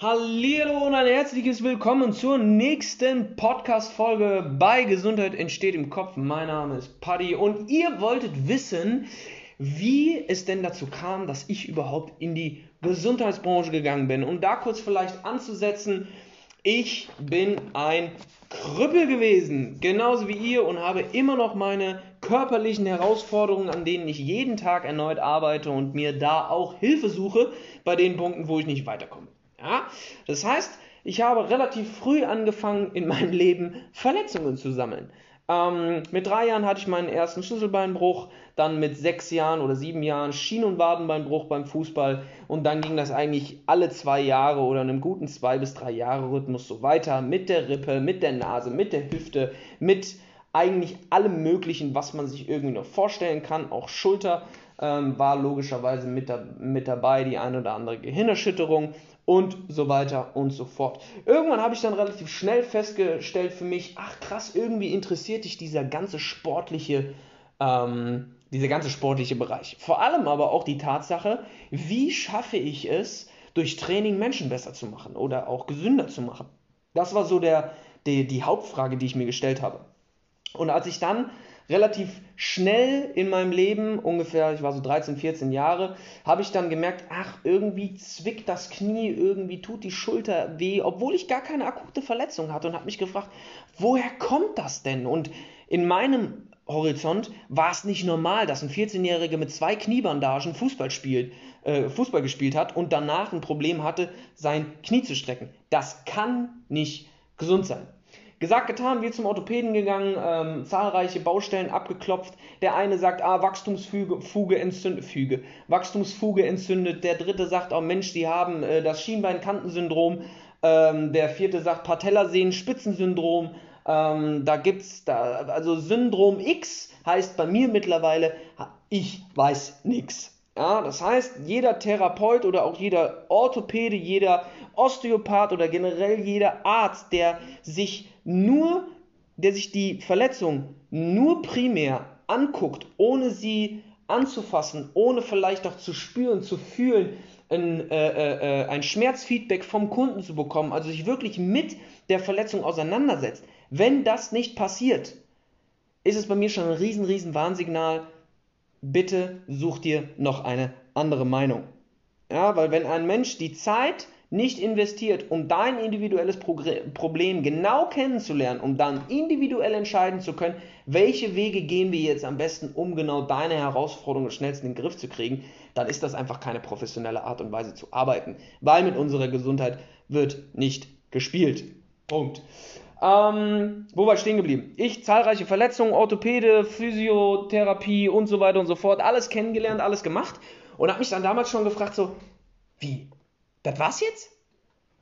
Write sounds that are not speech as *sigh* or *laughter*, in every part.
Hallo und ein herzliches Willkommen zur nächsten Podcast-Folge bei Gesundheit entsteht im Kopf. Mein Name ist Paddy und ihr wolltet wissen, wie es denn dazu kam, dass ich überhaupt in die Gesundheitsbranche gegangen bin. Um da kurz vielleicht anzusetzen, ich bin ein Krüppel gewesen, genauso wie ihr und habe immer noch meine körperlichen Herausforderungen, an denen ich jeden Tag erneut arbeite und mir da auch Hilfe suche bei den Punkten, wo ich nicht weiterkomme. Ja? Das heißt, ich habe relativ früh angefangen, in meinem Leben Verletzungen zu sammeln. Ähm, mit drei Jahren hatte ich meinen ersten Schlüsselbeinbruch, dann mit sechs Jahren oder sieben Jahren Schien- und Wadenbeinbruch beim Fußball und dann ging das eigentlich alle zwei Jahre oder in einem guten zwei bis drei Jahre Rhythmus so weiter mit der Rippe, mit der Nase, mit der Hüfte, mit eigentlich allem Möglichen, was man sich irgendwie noch vorstellen kann. Auch Schulter ähm, war logischerweise mit, da, mit dabei, die eine oder andere Gehirnerschütterung und so weiter und so fort. Irgendwann habe ich dann relativ schnell festgestellt für mich, ach krass, irgendwie interessiert dich dieser ganze sportliche, ähm, dieser ganze sportliche Bereich. Vor allem aber auch die Tatsache, wie schaffe ich es, durch Training Menschen besser zu machen oder auch gesünder zu machen. Das war so der, die, die Hauptfrage, die ich mir gestellt habe. Und als ich dann relativ schnell in meinem Leben, ungefähr, ich war so 13, 14 Jahre, habe ich dann gemerkt, ach, irgendwie zwickt das Knie, irgendwie tut die Schulter weh, obwohl ich gar keine akute Verletzung hatte und habe mich gefragt, woher kommt das denn? Und in meinem Horizont war es nicht normal, dass ein 14-Jähriger mit zwei Kniebandagen Fußball spielt, äh, Fußball gespielt hat und danach ein Problem hatte, sein Knie zu strecken. Das kann nicht gesund sein. Gesagt, getan, wir zum Orthopäden gegangen, ähm, zahlreiche Baustellen abgeklopft. Der eine sagt, ah, Wachstumsfuge Fuge entzündet, Füge, Wachstumsfuge entzündet. Der dritte sagt, oh Mensch, die haben äh, das Schienbeinkantensyndrom. Ähm, der vierte sagt Patellasehnen-Spitzensyndrom. Ähm, da gibt's da, also Syndrom X heißt bei mir mittlerweile, ich weiß nichts. Ja, das heißt, jeder Therapeut oder auch jeder Orthopäde, jeder Osteopath oder generell jeder Arzt, der sich nur, der sich die Verletzung nur primär anguckt, ohne sie anzufassen, ohne vielleicht auch zu spüren, zu fühlen, ein, äh, äh, äh, ein Schmerzfeedback vom Kunden zu bekommen, also sich wirklich mit der Verletzung auseinandersetzt. Wenn das nicht passiert, ist es bei mir schon ein riesen, riesen Warnsignal. Bitte such dir noch eine andere Meinung. Ja, weil wenn ein Mensch die Zeit nicht investiert, um dein individuelles Problem genau kennenzulernen, um dann individuell entscheiden zu können, welche Wege gehen wir jetzt am besten, um genau deine Herausforderungen schnellst in den Griff zu kriegen, dann ist das einfach keine professionelle Art und Weise zu arbeiten, weil mit unserer Gesundheit wird nicht gespielt. Punkt. Ähm, wo war ich stehen geblieben? Ich, zahlreiche Verletzungen, Orthopäde, Physiotherapie und so weiter und so fort, alles kennengelernt, alles gemacht und habe mich dann damals schon gefragt, so, wie, das war's jetzt?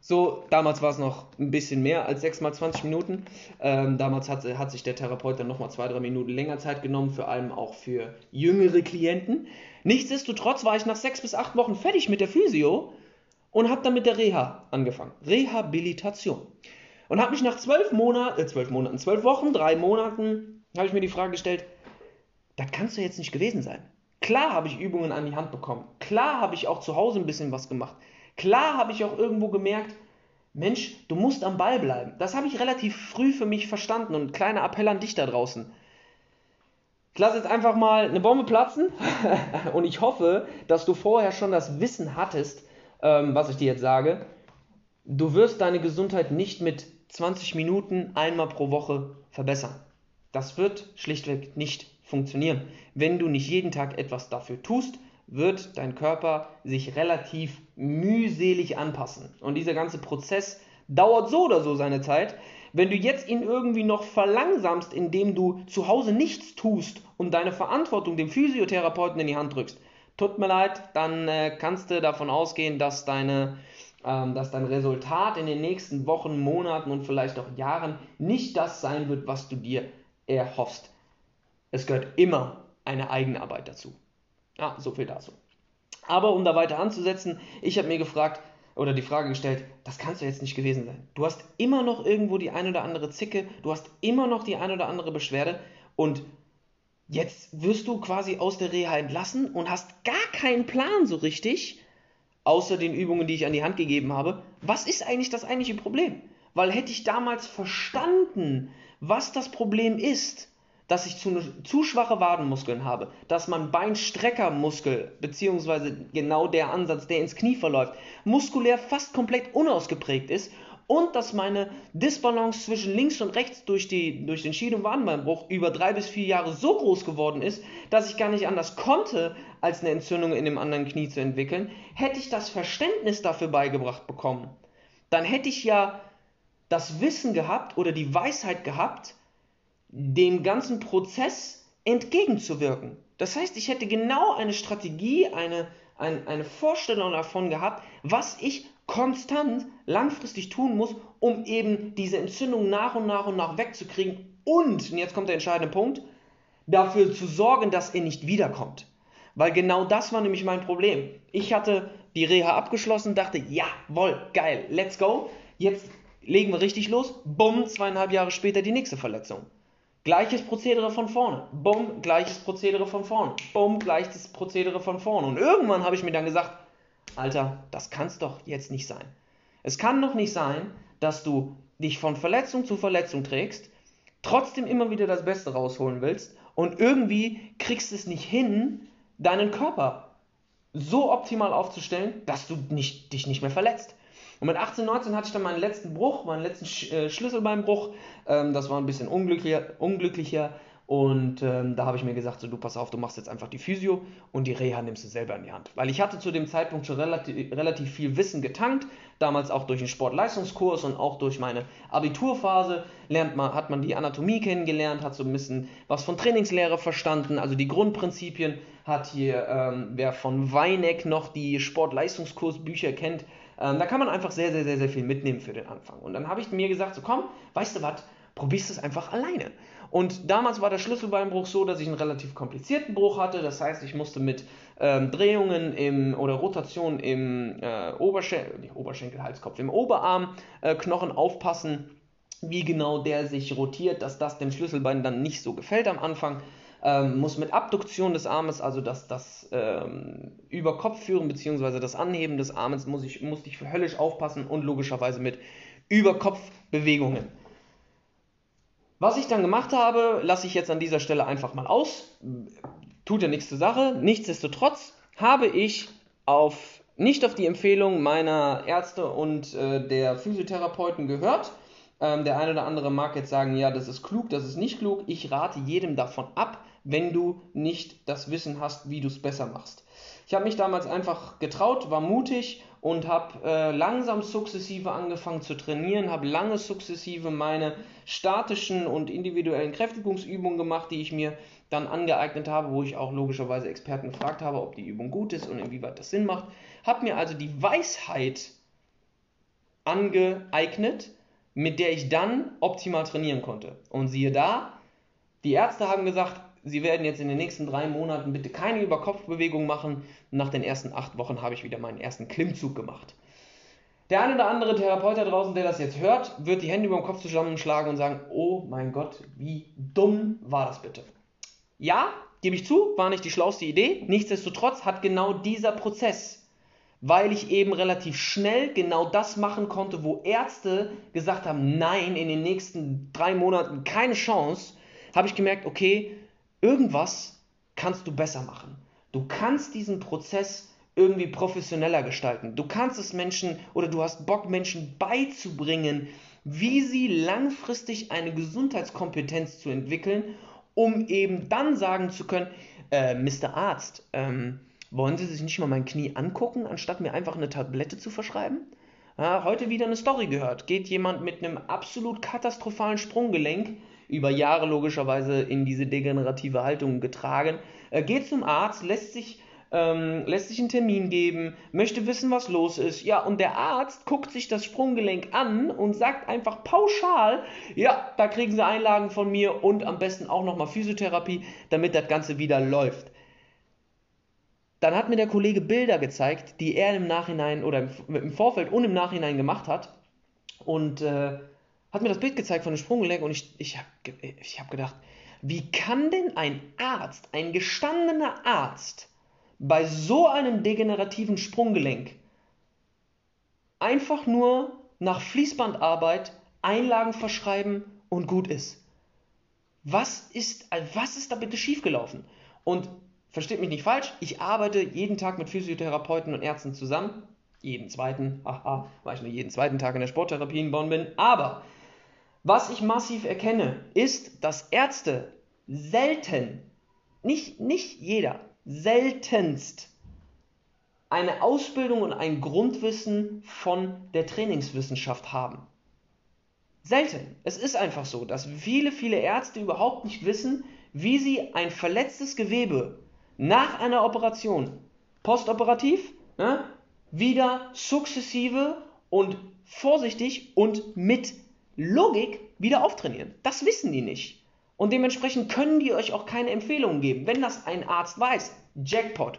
So, damals war es noch ein bisschen mehr als 6 mal 20 Minuten. Ähm, damals hat, hat sich der Therapeut dann nochmal 2-3 Minuten länger Zeit genommen, vor allem auch für jüngere Klienten. Nichtsdestotrotz war ich nach 6 bis 8 Wochen fertig mit der Physio und habe dann mit der Reha angefangen. Rehabilitation. Und habe mich nach 12 Monaten, äh, 12 Monaten, 12 Wochen, 3 Monaten, habe ich mir die Frage gestellt, das kannst du jetzt nicht gewesen sein. Klar habe ich Übungen an die Hand bekommen. Klar habe ich auch zu Hause ein bisschen was gemacht. Klar habe ich auch irgendwo gemerkt, Mensch, du musst am Ball bleiben. Das habe ich relativ früh für mich verstanden und kleiner Appell an dich da draußen. Ich lasse jetzt einfach mal eine Bombe platzen *laughs* und ich hoffe, dass du vorher schon das Wissen hattest, ähm, was ich dir jetzt sage. Du wirst deine Gesundheit nicht mit 20 Minuten einmal pro Woche verbessern. Das wird schlichtweg nicht funktionieren. Wenn du nicht jeden Tag etwas dafür tust, wird dein Körper sich relativ mühselig anpassen. Und dieser ganze Prozess dauert so oder so seine Zeit. Wenn du jetzt ihn irgendwie noch verlangsamst, indem du zu Hause nichts tust und deine Verantwortung dem Physiotherapeuten in die Hand drückst, tut mir leid, dann äh, kannst du davon ausgehen, dass, deine, dass dein Resultat in den nächsten Wochen, Monaten und vielleicht auch Jahren nicht das sein wird, was du dir erhoffst. Es gehört immer eine Eigenarbeit dazu. Ja, so viel dazu. Aber um da weiter anzusetzen, ich habe mir gefragt oder die Frage gestellt, das kannst du jetzt nicht gewesen sein. Du hast immer noch irgendwo die ein oder andere Zicke, du hast immer noch die ein oder andere Beschwerde und jetzt wirst du quasi aus der Reha entlassen und hast gar keinen Plan so richtig, außer den Übungen, die ich an die Hand gegeben habe. Was ist eigentlich das eigentliche Problem? Weil hätte ich damals verstanden, was das Problem ist, dass ich zu, zu schwache Wadenmuskeln habe, dass mein Beinstreckermuskel, beziehungsweise genau der Ansatz, der ins Knie verläuft, muskulär fast komplett unausgeprägt ist und dass meine Disbalance zwischen links und rechts durch, die, durch den Schied- und Wadenbeinbruch über drei bis vier Jahre so groß geworden ist, dass ich gar nicht anders konnte, als eine Entzündung in dem anderen Knie zu entwickeln, hätte ich das Verständnis dafür beigebracht bekommen, dann hätte ich ja das Wissen gehabt oder die Weisheit gehabt, dem ganzen Prozess entgegenzuwirken. Das heißt, ich hätte genau eine Strategie, eine, ein, eine Vorstellung davon gehabt, was ich konstant langfristig tun muss, um eben diese Entzündung nach und nach und nach wegzukriegen und, und jetzt kommt der entscheidende Punkt, dafür zu sorgen, dass er nicht wiederkommt. Weil genau das war nämlich mein Problem. Ich hatte die Reha abgeschlossen, dachte, jawohl, geil, let's go. Jetzt legen wir richtig los. Bumm, zweieinhalb Jahre später die nächste Verletzung. Gleiches Prozedere von vorne. Bumm, gleiches Prozedere von vorne. Bumm, gleiches Prozedere von vorne. Und irgendwann habe ich mir dann gesagt, Alter, das kann es doch jetzt nicht sein. Es kann doch nicht sein, dass du dich von Verletzung zu Verletzung trägst, trotzdem immer wieder das Beste rausholen willst und irgendwie kriegst es nicht hin, deinen Körper so optimal aufzustellen, dass du nicht, dich nicht mehr verletzt. Und mit 18, 19 hatte ich dann meinen letzten Bruch, meinen letzten Sch äh, Schlüsselbeinbruch. Ähm, das war ein bisschen unglücklicher, unglücklicher und ähm, da habe ich mir gesagt, so du pass auf, du machst jetzt einfach die Physio und die Reha nimmst du selber in die Hand. Weil ich hatte zu dem Zeitpunkt schon relativ, relativ viel Wissen getankt, damals auch durch den Sportleistungskurs und auch durch meine Abiturphase lernt man, hat man die Anatomie kennengelernt, hat so ein bisschen was von Trainingslehre verstanden, also die Grundprinzipien hat hier, ähm, wer von Weineck noch die Sportleistungskursbücher kennt, ähm, da kann man einfach sehr, sehr, sehr, sehr viel mitnehmen für den Anfang. Und dann habe ich mir gesagt, so komm, weißt du was, probierst es einfach alleine. Und damals war der Schlüsselbeinbruch so, dass ich einen relativ komplizierten Bruch hatte. Das heißt, ich musste mit ähm, Drehungen im, oder Rotation im äh, Oberschenkel, Oberschenkel, Halskopf, im Oberarmknochen äh, aufpassen, wie genau der sich rotiert, dass das dem Schlüsselbein dann nicht so gefällt am Anfang. Ähm, muss mit Abduktion des Armes, also das, das ähm, über Kopf führen bzw. das Anheben des Armes, muss ich, musste ich höllisch aufpassen und logischerweise mit Überkopfbewegungen. Was ich dann gemacht habe, lasse ich jetzt an dieser Stelle einfach mal aus. Tut ja nichts zur Sache. Nichtsdestotrotz habe ich auf, nicht auf die Empfehlung meiner Ärzte und äh, der Physiotherapeuten gehört. Ähm, der eine oder andere mag jetzt sagen, ja, das ist klug, das ist nicht klug. Ich rate jedem davon ab, wenn du nicht das Wissen hast, wie du es besser machst. Ich habe mich damals einfach getraut, war mutig und habe äh, langsam sukzessive angefangen zu trainieren, habe lange sukzessive meine statischen und individuellen Kräftigungsübungen gemacht, die ich mir dann angeeignet habe, wo ich auch logischerweise Experten gefragt habe, ob die Übung gut ist und inwieweit das Sinn macht. Habe mir also die Weisheit angeeignet, mit der ich dann optimal trainieren konnte. Und siehe da, die Ärzte haben gesagt, Sie werden jetzt in den nächsten drei Monaten bitte keine Überkopfbewegung machen. Nach den ersten acht Wochen habe ich wieder meinen ersten Klimmzug gemacht. Der eine oder andere Therapeut da draußen, der das jetzt hört, wird die Hände über den Kopf zusammenschlagen und sagen, oh mein Gott, wie dumm war das bitte. Ja, gebe ich zu, war nicht die schlauste Idee. Nichtsdestotrotz hat genau dieser Prozess, weil ich eben relativ schnell genau das machen konnte, wo Ärzte gesagt haben, nein, in den nächsten drei Monaten keine Chance, habe ich gemerkt, okay, irgendwas kannst du besser machen. Du kannst diesen Prozess irgendwie professioneller gestalten. Du kannst es Menschen oder du hast Bock, Menschen beizubringen, wie sie langfristig eine Gesundheitskompetenz zu entwickeln, um eben dann sagen zu können, äh, Mr. Arzt, ähm, wollen Sie sich nicht mal mein Knie angucken, anstatt mir einfach eine Tablette zu verschreiben? Ja, heute wieder eine Story gehört. Geht jemand mit einem absolut katastrophalen Sprunggelenk über Jahre logischerweise in diese degenerative Haltung getragen. Er geht zum Arzt, lässt sich, ähm, lässt sich einen Termin geben, möchte wissen, was los ist. Ja, und der Arzt guckt sich das Sprunggelenk an und sagt einfach pauschal, ja, da kriegen Sie Einlagen von mir und am besten auch nochmal Physiotherapie, damit das Ganze wieder läuft. Dann hat mir der Kollege Bilder gezeigt, die er im Nachhinein oder im Vorfeld und im Nachhinein gemacht hat. Und äh, hat mir das Bild gezeigt von dem Sprunggelenk und ich, ich habe ich hab gedacht, wie kann denn ein Arzt, ein gestandener Arzt, bei so einem degenerativen Sprunggelenk einfach nur nach Fließbandarbeit Einlagen verschreiben und gut ist. Was ist, was ist da bitte schiefgelaufen? Und versteht mich nicht falsch, ich arbeite jeden Tag mit Physiotherapeuten und Ärzten zusammen. Jeden zweiten, haha, weil ich nur jeden zweiten Tag in der Sporttherapie in Bonn bin. Aber was ich massiv erkenne, ist, dass Ärzte selten, nicht, nicht jeder, seltenst eine Ausbildung und ein Grundwissen von der Trainingswissenschaft haben. Selten. Es ist einfach so, dass viele, viele Ärzte überhaupt nicht wissen, wie sie ein verletztes Gewebe nach einer Operation, postoperativ, ne, wieder sukzessive und vorsichtig und mit Logik wieder auftrainieren. Das wissen die nicht. Und dementsprechend können die euch auch keine Empfehlungen geben. Wenn das ein Arzt weiß, Jackpot.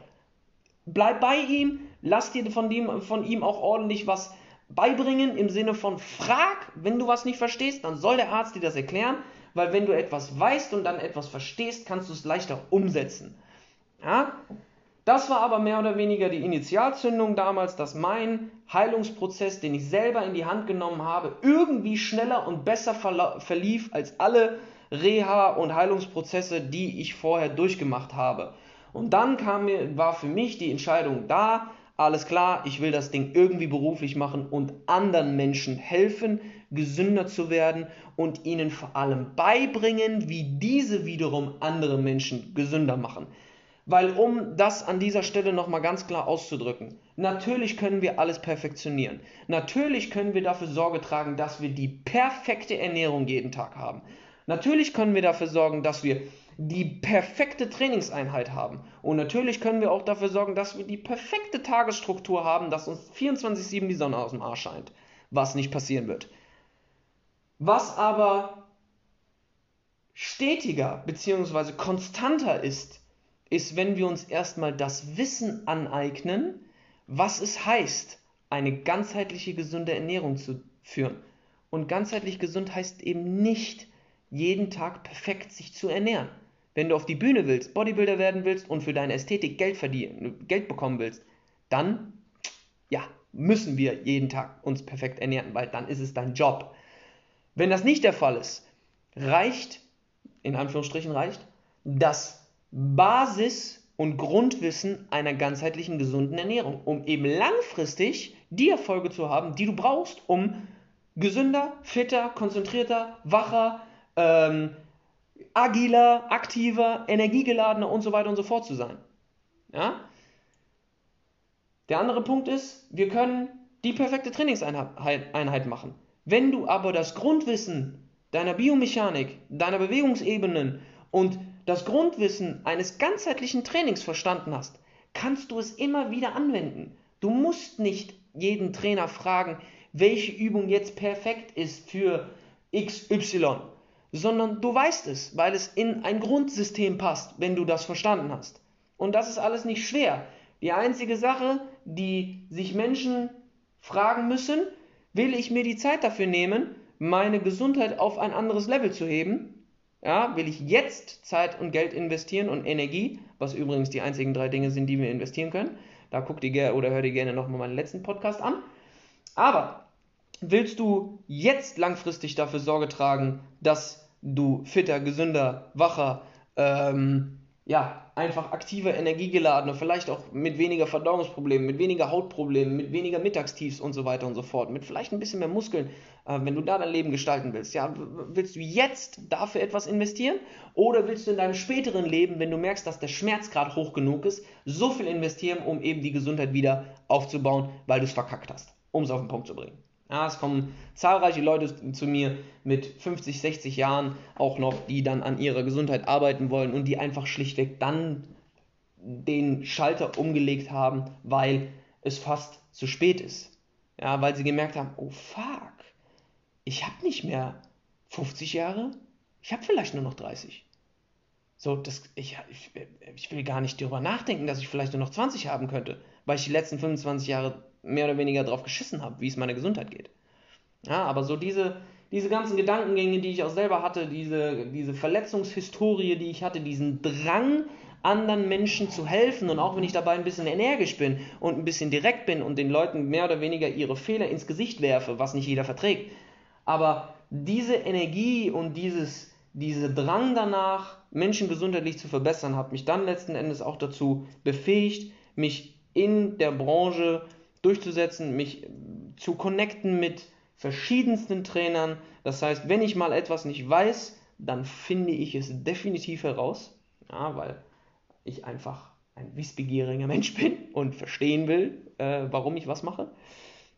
Bleib bei ihm, lass dir von, dem, von ihm auch ordentlich was beibringen im Sinne von frag, wenn du was nicht verstehst, dann soll der Arzt dir das erklären, weil wenn du etwas weißt und dann etwas verstehst, kannst du es leichter umsetzen. Ja? Das war aber mehr oder weniger die Initialzündung damals, dass mein Heilungsprozess, den ich selber in die Hand genommen habe, irgendwie schneller und besser verlief als alle Reha- und Heilungsprozesse, die ich vorher durchgemacht habe. Und dann kam mir, war für mich die Entscheidung da, alles klar, ich will das Ding irgendwie beruflich machen und anderen Menschen helfen, gesünder zu werden und ihnen vor allem beibringen, wie diese wiederum andere Menschen gesünder machen. Weil um das an dieser Stelle nochmal ganz klar auszudrücken, natürlich können wir alles perfektionieren. Natürlich können wir dafür Sorge tragen, dass wir die perfekte Ernährung jeden Tag haben. Natürlich können wir dafür sorgen, dass wir die perfekte Trainingseinheit haben. Und natürlich können wir auch dafür sorgen, dass wir die perfekte Tagesstruktur haben, dass uns 24-7 die Sonne aus dem Arsch scheint. Was nicht passieren wird. Was aber stetiger bzw. konstanter ist, ist, wenn wir uns erstmal das Wissen aneignen, was es heißt, eine ganzheitliche gesunde Ernährung zu führen. Und ganzheitlich gesund heißt eben nicht, jeden Tag perfekt sich zu ernähren. Wenn du auf die Bühne willst, Bodybuilder werden willst und für deine Ästhetik Geld verdienen, Geld bekommen willst, dann ja, müssen wir jeden Tag uns perfekt ernähren, weil dann ist es dein Job. Wenn das nicht der Fall ist, reicht, in Anführungsstrichen reicht, das Basis- und Grundwissen einer ganzheitlichen gesunden Ernährung, um eben langfristig die Erfolge zu haben, die du brauchst, um gesünder, fitter, konzentrierter, wacher, ähm, agiler, aktiver, energiegeladener und so weiter und so fort zu sein. Ja? Der andere Punkt ist, wir können die perfekte Trainingseinheit machen. Wenn du aber das Grundwissen deiner Biomechanik, deiner Bewegungsebenen und das Grundwissen eines ganzheitlichen Trainings verstanden hast, kannst du es immer wieder anwenden. Du musst nicht jeden Trainer fragen, welche Übung jetzt perfekt ist für XY, sondern du weißt es, weil es in ein Grundsystem passt, wenn du das verstanden hast. Und das ist alles nicht schwer. Die einzige Sache, die sich Menschen fragen müssen, will ich mir die Zeit dafür nehmen, meine Gesundheit auf ein anderes Level zu heben ja, will ich jetzt Zeit und Geld investieren und Energie, was übrigens die einzigen drei Dinge sind, die wir investieren können. Da guck dir oder hör dir gerne nochmal meinen letzten Podcast an. Aber willst du jetzt langfristig dafür Sorge tragen, dass du fitter, gesünder, wacher, ähm, ja, einfach aktiver, energiegeladener, vielleicht auch mit weniger Verdauungsproblemen, mit weniger Hautproblemen, mit weniger Mittagstiefs und so weiter und so fort, mit vielleicht ein bisschen mehr Muskeln, äh, wenn du da dein Leben gestalten willst. Ja, willst du jetzt dafür etwas investieren oder willst du in deinem späteren Leben, wenn du merkst, dass der Schmerzgrad hoch genug ist, so viel investieren, um eben die Gesundheit wieder aufzubauen, weil du es verkackt hast, um es auf den Punkt zu bringen. Ja, es kommen zahlreiche Leute zu mir mit 50, 60 Jahren auch noch, die dann an ihrer Gesundheit arbeiten wollen und die einfach schlichtweg dann den Schalter umgelegt haben, weil es fast zu spät ist. Ja, weil sie gemerkt haben, oh fuck, ich habe nicht mehr 50 Jahre, ich habe vielleicht nur noch 30. So, das, ich, ich, ich will gar nicht darüber nachdenken, dass ich vielleicht nur noch 20 haben könnte, weil ich die letzten 25 Jahre mehr oder weniger drauf geschissen habe, wie es meiner Gesundheit geht. Ja, aber so diese, diese ganzen Gedankengänge, die ich auch selber hatte, diese, diese Verletzungshistorie, die ich hatte, diesen Drang, anderen Menschen zu helfen und auch wenn ich dabei ein bisschen energisch bin und ein bisschen direkt bin und den Leuten mehr oder weniger ihre Fehler ins Gesicht werfe, was nicht jeder verträgt, aber diese Energie und dieses, diese Drang danach, Menschen gesundheitlich zu verbessern, hat mich dann letzten Endes auch dazu befähigt, mich in der Branche durchzusetzen, mich zu connecten mit verschiedensten Trainern. Das heißt, wenn ich mal etwas nicht weiß, dann finde ich es definitiv heraus, ja, weil ich einfach ein wissbegieriger Mensch bin und verstehen will, äh, warum ich was mache.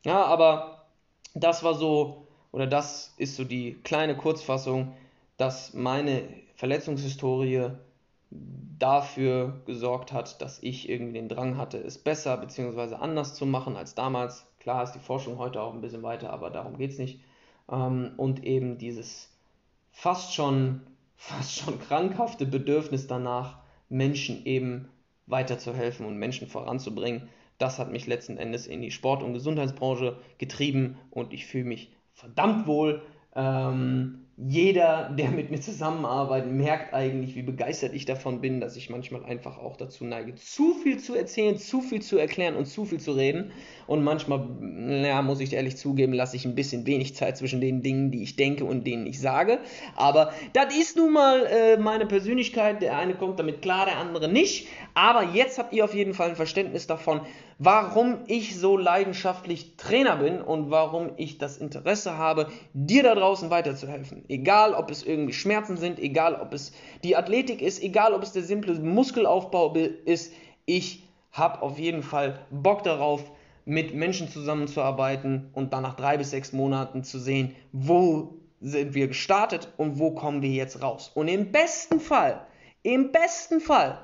Ja, aber das war so, oder das ist so die kleine Kurzfassung, dass meine Verletzungshistorie dafür gesorgt hat, dass ich irgendwie den Drang hatte, es besser bzw. anders zu machen als damals. Klar ist die Forschung heute auch ein bisschen weiter, aber darum geht es nicht. Ähm, und eben dieses fast schon, *laughs* fast schon krankhafte Bedürfnis danach, Menschen eben weiterzuhelfen und Menschen voranzubringen. Das hat mich letzten Endes in die Sport- und Gesundheitsbranche getrieben und ich fühle mich verdammt wohl. Ähm, jeder, der mit mir zusammenarbeitet, merkt eigentlich, wie begeistert ich davon bin, dass ich manchmal einfach auch dazu neige, zu viel zu erzählen, zu viel zu erklären und zu viel zu reden. Und manchmal, naja, muss ich ehrlich zugeben, lasse ich ein bisschen wenig Zeit zwischen den Dingen, die ich denke und denen ich sage. Aber das ist nun mal äh, meine Persönlichkeit. Der eine kommt damit klar, der andere nicht. Aber jetzt habt ihr auf jeden Fall ein Verständnis davon, warum ich so leidenschaftlich Trainer bin und warum ich das Interesse habe, dir da draußen weiterzuhelfen. Egal, ob es irgendwie Schmerzen sind, egal, ob es die Athletik ist, egal, ob es der simple Muskelaufbau ist. Ich habe auf jeden Fall Bock darauf, mit Menschen zusammenzuarbeiten und dann nach drei bis sechs Monaten zu sehen, wo sind wir gestartet und wo kommen wir jetzt raus. Und im besten Fall, im besten Fall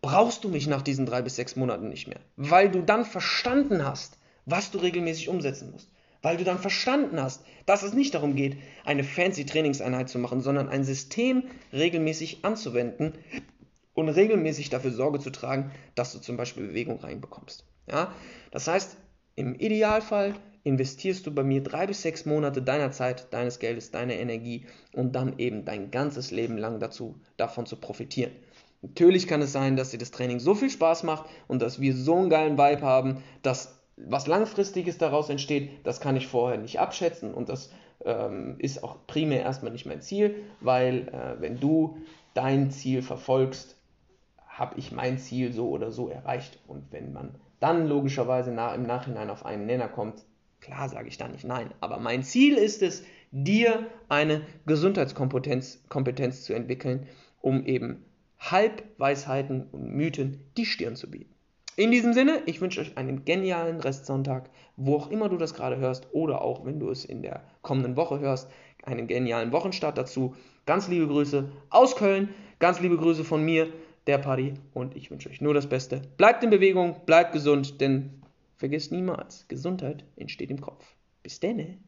brauchst du mich nach diesen drei bis sechs Monaten nicht mehr, weil du dann verstanden hast, was du regelmäßig umsetzen musst. Weil du dann verstanden hast, dass es nicht darum geht, eine fancy Trainingseinheit zu machen, sondern ein System regelmäßig anzuwenden und regelmäßig dafür Sorge zu tragen, dass du zum Beispiel Bewegung reinbekommst. Ja? Das heißt, im Idealfall investierst du bei mir drei bis sechs Monate deiner Zeit, deines Geldes, deiner Energie und dann eben dein ganzes Leben lang dazu, davon zu profitieren. Natürlich kann es sein, dass dir das Training so viel Spaß macht und dass wir so einen geilen Vibe haben, dass was langfristiges daraus entsteht, das kann ich vorher nicht abschätzen und das ähm, ist auch primär erstmal nicht mein Ziel, weil äh, wenn du dein Ziel verfolgst, habe ich mein Ziel so oder so erreicht und wenn man dann logischerweise nach, im Nachhinein auf einen Nenner kommt, klar sage ich da nicht nein, aber mein Ziel ist es, dir eine Gesundheitskompetenz Kompetenz zu entwickeln, um eben Halbweisheiten und Mythen die Stirn zu bieten. In diesem Sinne, ich wünsche euch einen genialen Restsonntag, wo auch immer du das gerade hörst oder auch wenn du es in der kommenden Woche hörst, einen genialen Wochenstart dazu. Ganz liebe Grüße aus Köln, ganz liebe Grüße von mir, der Party und ich wünsche euch nur das Beste. Bleibt in Bewegung, bleibt gesund, denn vergesst niemals, Gesundheit entsteht im Kopf. Bis denne.